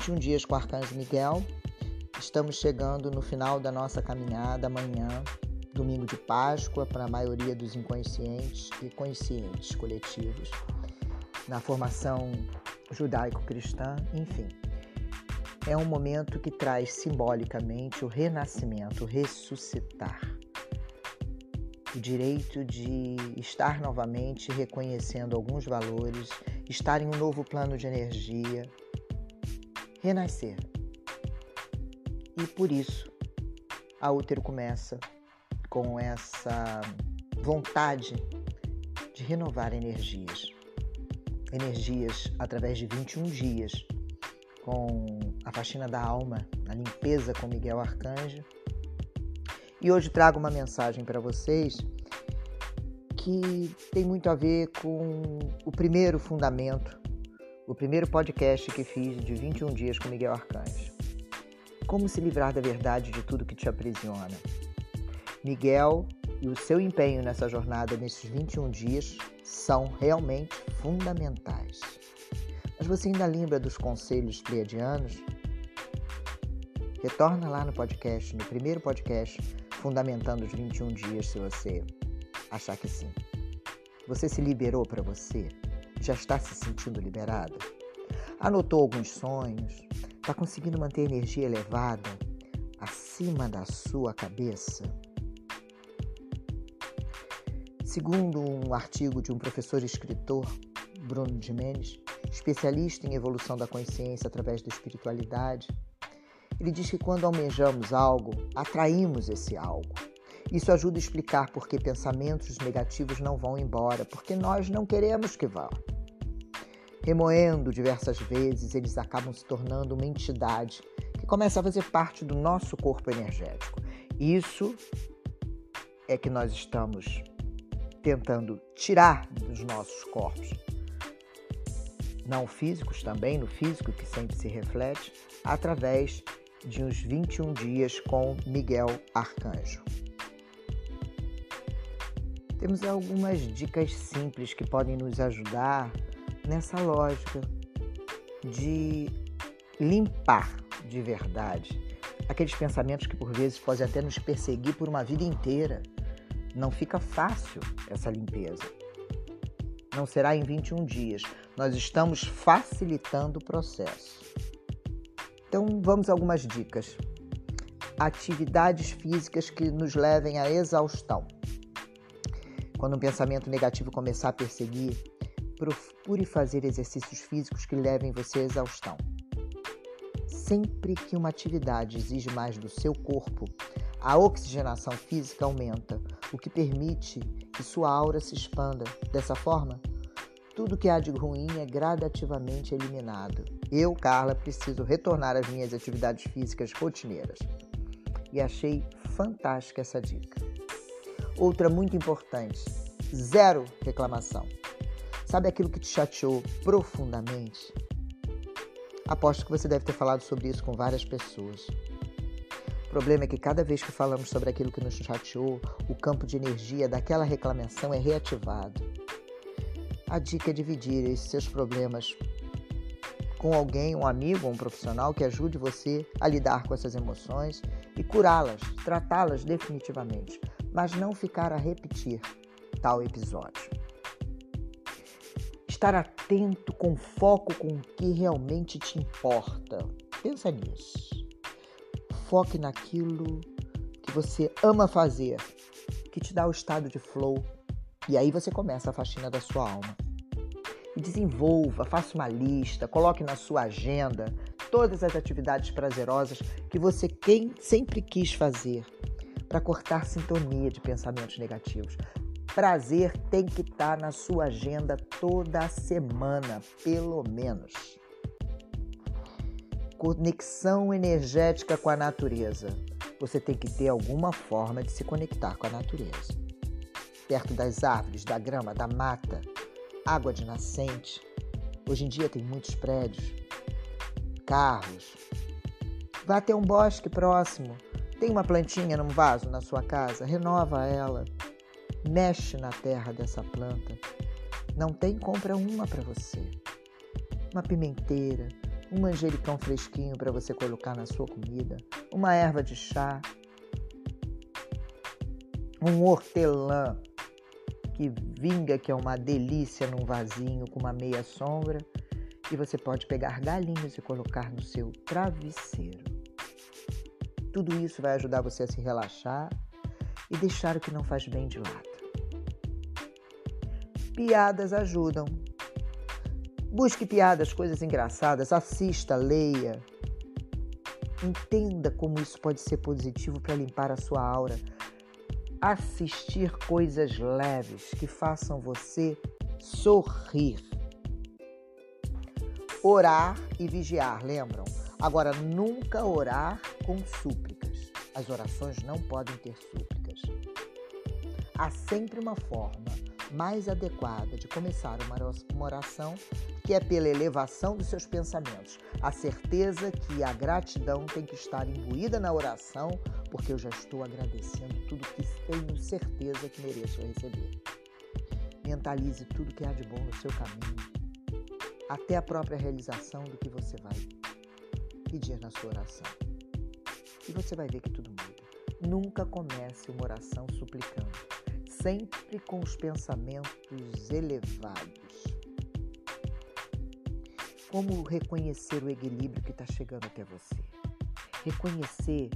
21 dias com o Arcanjo Miguel. Estamos chegando no final da nossa caminhada amanhã, domingo de Páscoa, para a maioria dos inconscientes e conscientes coletivos, na formação judaico-cristã, enfim. É um momento que traz simbolicamente o renascimento, o ressuscitar. O direito de estar novamente reconhecendo alguns valores, estar em um novo plano de energia, renascer. E por isso, a útero começa com essa vontade de renovar energias. Energias através de 21 dias, com a faxina da alma, a limpeza com Miguel Arcanjo. E hoje trago uma mensagem para vocês que tem muito a ver com o primeiro fundamento o primeiro podcast que fiz de 21 dias com Miguel Arcanjo. Como se livrar da verdade de tudo que te aprisiona. Miguel e o seu empenho nessa jornada nesses 21 dias são realmente fundamentais. Mas você ainda lembra dos conselhos pleiadianos? Retorna lá no podcast, no primeiro podcast, fundamentando os 21 dias, se você achar que sim. Você se liberou para você? Já está se sentindo liberada? Anotou alguns sonhos? Está conseguindo manter energia elevada acima da sua cabeça? Segundo um artigo de um professor escritor, Bruno Jimenez, especialista em evolução da consciência através da espiritualidade, ele diz que quando almejamos algo, atraímos esse algo. Isso ajuda a explicar por que pensamentos negativos não vão embora, porque nós não queremos que vá. Remoendo diversas vezes, eles acabam se tornando uma entidade que começa a fazer parte do nosso corpo energético. Isso é que nós estamos tentando tirar dos nossos corpos. Não físicos, também no físico, que sempre se reflete, através de uns 21 dias com Miguel Arcanjo. Temos algumas dicas simples que podem nos ajudar nessa lógica de limpar de verdade aqueles pensamentos que por vezes podem até nos perseguir por uma vida inteira. Não fica fácil essa limpeza. Não será em 21 dias. Nós estamos facilitando o processo. Então, vamos a algumas dicas. Atividades físicas que nos levem à exaustão. Quando um pensamento negativo começar a perseguir, procure fazer exercícios físicos que levem você à exaustão. Sempre que uma atividade exige mais do seu corpo, a oxigenação física aumenta, o que permite que sua aura se expanda. Dessa forma, tudo que há de ruim é gradativamente eliminado. Eu, Carla, preciso retornar às minhas atividades físicas rotineiras. E achei fantástica essa dica. Outra muito importante: zero reclamação. Sabe aquilo que te chateou profundamente? Aposto que você deve ter falado sobre isso com várias pessoas. O problema é que cada vez que falamos sobre aquilo que nos chateou, o campo de energia daquela reclamação é reativado. A dica é dividir esses seus problemas com alguém, um amigo ou um profissional que ajude você a lidar com essas emoções e curá-las, tratá-las definitivamente mas não ficar a repetir tal episódio. Estar atento com foco com o que realmente te importa. Pensa nisso. Foque naquilo que você ama fazer, que te dá o estado de flow. E aí você começa a faxina da sua alma. E desenvolva, faça uma lista, coloque na sua agenda todas as atividades prazerosas que você quem sempre quis fazer para cortar sintonia de pensamentos negativos. Prazer tem que estar tá na sua agenda toda semana, pelo menos. Conexão energética com a natureza. Você tem que ter alguma forma de se conectar com a natureza. Perto das árvores, da grama, da mata, água de nascente. Hoje em dia tem muitos prédios, carros. Vá até um bosque próximo tem uma plantinha num vaso na sua casa? Renova ela. Mexe na terra dessa planta. Não tem? Compra uma para você. Uma pimenteira, um manjericão fresquinho para você colocar na sua comida, uma erva de chá, um hortelã que vinga, que é uma delícia num vasinho com uma meia sombra, e você pode pegar galinhos e colocar no seu travesseiro. Tudo isso vai ajudar você a se relaxar e deixar o que não faz bem de lado. Piadas ajudam. Busque piadas, coisas engraçadas, assista, leia. Entenda como isso pode ser positivo para limpar a sua aura. Assistir coisas leves que façam você sorrir. Orar e vigiar, lembram? Agora, nunca orar com súplicas. As orações não podem ter súplicas. Há sempre uma forma mais adequada de começar uma oração, que é pela elevação dos seus pensamentos. A certeza que a gratidão tem que estar imbuída na oração, porque eu já estou agradecendo tudo que tenho certeza que mereço receber. Mentalize tudo que há de bom no seu caminho, até a própria realização do que você vai pedir na sua oração. E você vai ver que tudo muda. Nunca comece uma oração suplicando, sempre com os pensamentos elevados. Como reconhecer o equilíbrio que está chegando até você? Reconhecer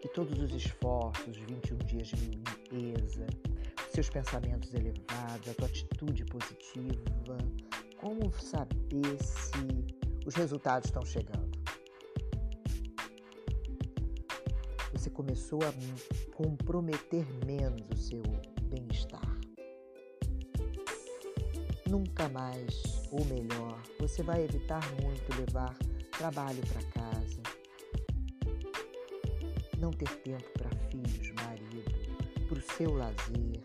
que todos os esforços, 21 dias de limpeza, seus pensamentos elevados, a tua atitude positiva, como saber se os resultados estão chegando? Você começou a comprometer menos o seu bem-estar. Nunca mais, ou melhor, você vai evitar muito levar trabalho para casa, não ter tempo para filhos, marido, para o seu lazer,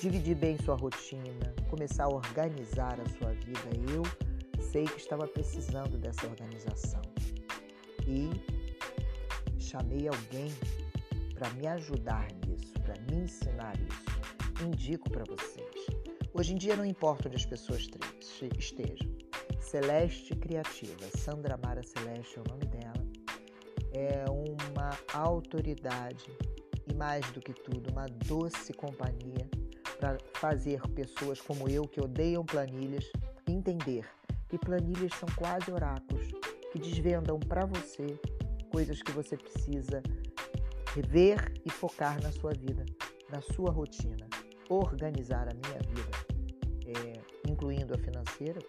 dividir bem sua rotina, começar a organizar a sua vida. Eu sei que estava precisando dessa organização. E chamei alguém para me ajudar nisso, para me ensinar isso. Indico para vocês. Hoje em dia não importa onde as pessoas estejam. Celeste Criativa, Sandra Mara Celeste é o nome dela. É uma autoridade e mais do que tudo, uma doce companhia para fazer pessoas como eu que odeiam planilhas entender que planilhas são quase oráculos que desvendam para você coisas que você precisa rever e focar na sua vida, na sua rotina. Organizar a minha vida, é, incluindo a financeira,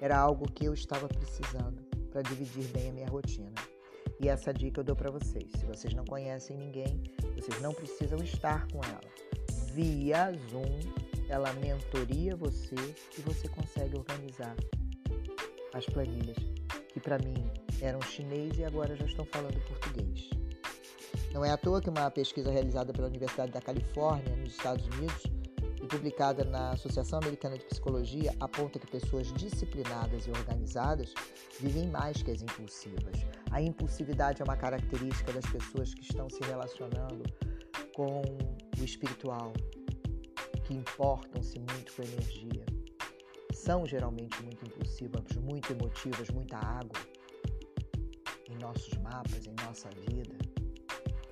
era algo que eu estava precisando para dividir bem a minha rotina. E essa dica eu dou para vocês. Se vocês não conhecem ninguém, vocês não precisam estar com ela. Via Zoom, ela mentoria você e você consegue organizar as planilhas, que para mim eram chinês e agora já estão falando português. Não é à toa que uma pesquisa realizada pela Universidade da Califórnia, nos Estados Unidos, e publicada na Associação Americana de Psicologia, aponta que pessoas disciplinadas e organizadas vivem mais que as impulsivas. A impulsividade é uma característica das pessoas que estão se relacionando com o espiritual, que importam-se muito com a energia. São geralmente muito impulsivas, muito emotivas, muita água nossos mapas, em nossa vida.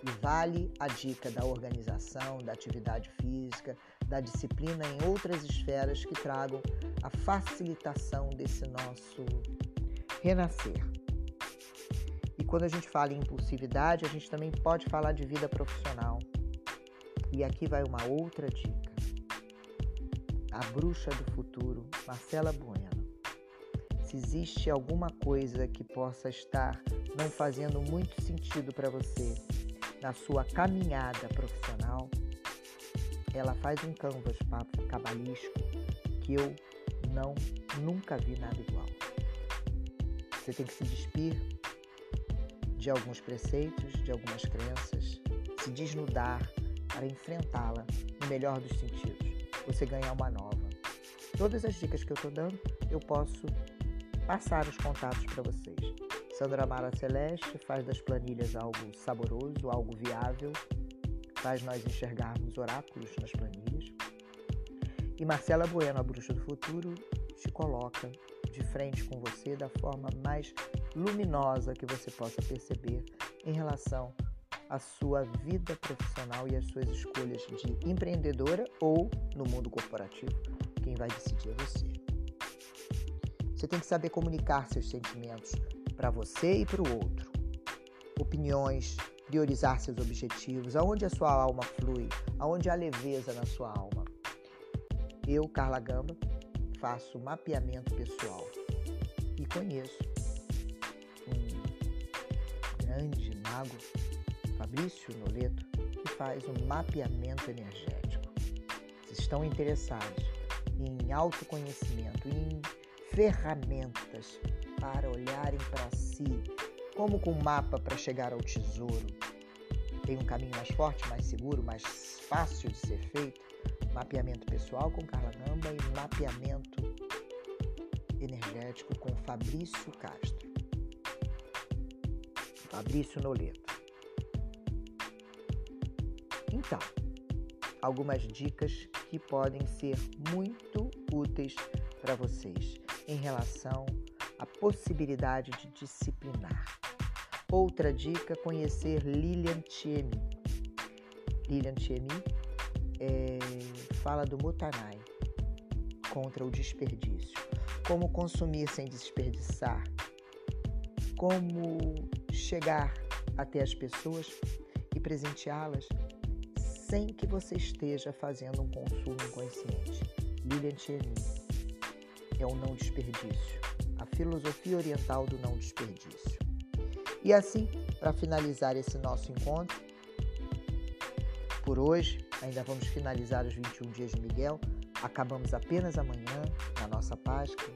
E vale a dica da organização, da atividade física, da disciplina em outras esferas que tragam a facilitação desse nosso renascer. E quando a gente fala em impulsividade, a gente também pode falar de vida profissional. E aqui vai uma outra dica. A bruxa do futuro, Marcela Bueno. Se existe alguma coisa que possa estar não fazendo muito sentido para você na sua caminhada profissional, ela faz um canvas cabalístico que eu não nunca vi nada igual. Você tem que se despir de alguns preceitos, de algumas crenças, se desnudar para enfrentá-la no melhor dos sentidos. Você ganhar uma nova. Todas as dicas que eu estou dando, eu posso passar os contatos para vocês. Sandra Mara Celeste faz das planilhas algo saboroso, algo viável, faz nós enxergarmos oráculos nas planilhas. E Marcela Bueno, a bruxa do futuro, te coloca de frente com você da forma mais luminosa que você possa perceber em relação à sua vida profissional e às suas escolhas de empreendedora ou no mundo corporativo. Quem vai decidir é você. Você tem que saber comunicar seus sentimentos para você e para o outro. Opiniões, priorizar seus objetivos, aonde a sua alma flui, aonde há leveza na sua alma. Eu, Carla Gamba, faço mapeamento pessoal e conheço um grande mago, Fabrício Noleto, que faz um mapeamento energético. Vocês estão interessados em autoconhecimento, em ferramentas para olharem para si, como com um mapa para chegar ao tesouro. Tem um caminho mais forte, mais seguro, mais fácil de ser feito. Mapeamento pessoal com Carla Gamba e mapeamento energético com Fabrício Castro. Fabrício Noleto. Então, algumas dicas que podem ser muito úteis para vocês em relação à possibilidade de disciplinar. Outra dica: conhecer Lilian Tiemi. Lilian Tiemi é, fala do Mutanai contra o desperdício. Como consumir sem desperdiçar. Como chegar até as pessoas e presenteá-las sem que você esteja fazendo um consumo inconsciente. Lilian Tiemi é o não desperdício, a filosofia oriental do não desperdício. E assim, para finalizar esse nosso encontro, por hoje, ainda vamos finalizar os 21 dias de Miguel, acabamos apenas amanhã, na nossa Páscoa,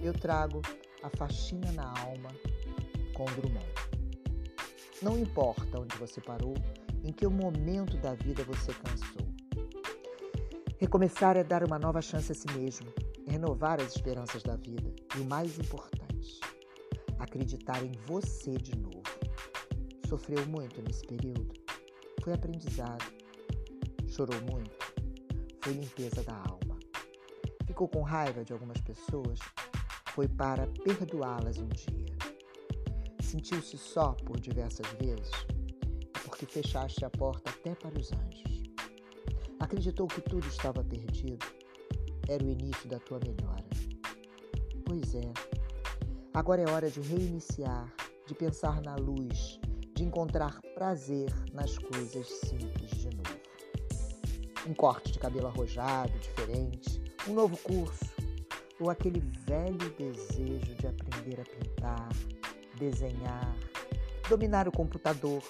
eu trago a faxina na alma com Drummond. Não importa onde você parou, em que momento da vida você cansou. Recomeçar é dar uma nova chance a si mesmo, renovar as esperanças da vida e o mais importante, acreditar em você de novo. Sofreu muito nesse período? Foi aprendizado. Chorou muito? Foi limpeza da alma. Ficou com raiva de algumas pessoas? Foi para perdoá-las um dia. Sentiu-se só por diversas vezes? Porque fechaste a porta até para os anjos. Acreditou que tudo estava perdido? Era o início da tua melhora. Pois é, agora é hora de reiniciar, de pensar na luz, de encontrar prazer nas coisas simples de novo. Um corte de cabelo arrojado, diferente, um novo curso, ou aquele velho desejo de aprender a pintar, desenhar, dominar o computador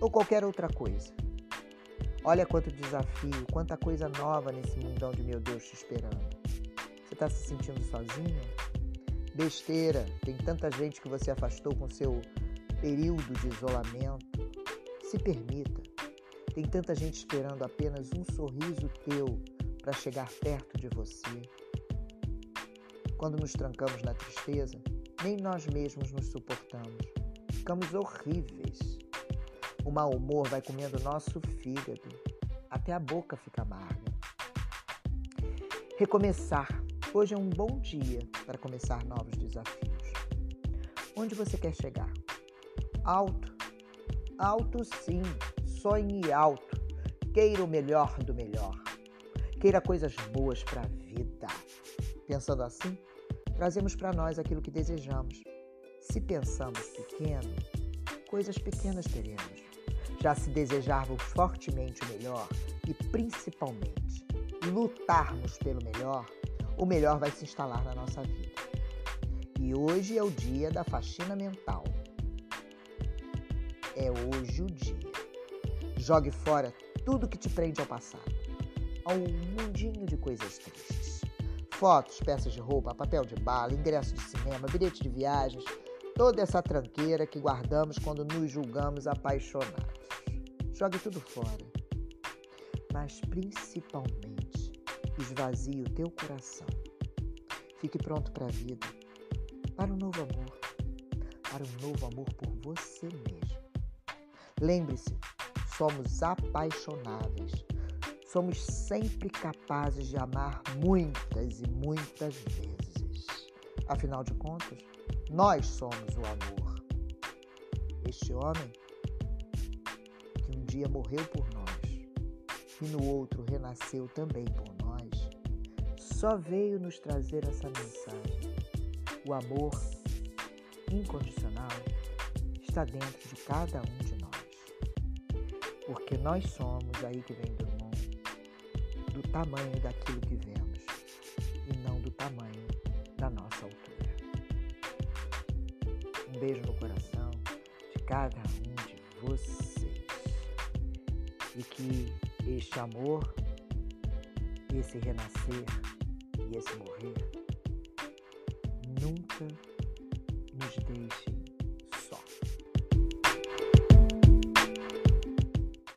ou qualquer outra coisa. Olha quanto desafio, quanta coisa nova nesse mundão de meu Deus te esperando. Você está se sentindo sozinha? Besteira, tem tanta gente que você afastou com seu período de isolamento. Se permita. Tem tanta gente esperando apenas um sorriso teu para chegar perto de você. Quando nos trancamos na tristeza, nem nós mesmos nos suportamos. Ficamos horríveis. O mau humor vai comendo nosso fígado, até a boca fica amarga. Recomeçar. Hoje é um bom dia para começar novos desafios. Onde você quer chegar? Alto. Alto sim. Sonhe alto. Queira o melhor do melhor. Queira coisas boas para a vida. Pensando assim, trazemos para nós aquilo que desejamos. Se pensamos pequeno, coisas pequenas teremos já se desejarmos fortemente o melhor e principalmente lutarmos pelo melhor, o melhor vai se instalar na nossa vida. E hoje é o dia da faxina mental. É hoje o dia. Jogue fora tudo que te prende ao passado, ao mundinho de coisas tristes. Fotos, peças de roupa, papel de bala, ingresso de cinema, bilhete de viagens, toda essa tranqueira que guardamos quando nos julgamos apaixonados. Jogue tudo fora, mas principalmente esvazie o teu coração. Fique pronto para a vida, para um novo amor, para um novo amor por você mesmo. Lembre-se, somos apaixonáveis. Somos sempre capazes de amar muitas e muitas vezes. Afinal de contas, nós somos o amor. Este homem dia morreu por nós e no outro renasceu também por nós, só veio nos trazer essa mensagem. O amor incondicional está dentro de cada um de nós. Porque nós somos, aí que vem do mundo, do tamanho daquilo que vemos e não do tamanho da nossa altura. Um beijo no coração de cada um de vocês. E que este amor, esse renascer e esse morrer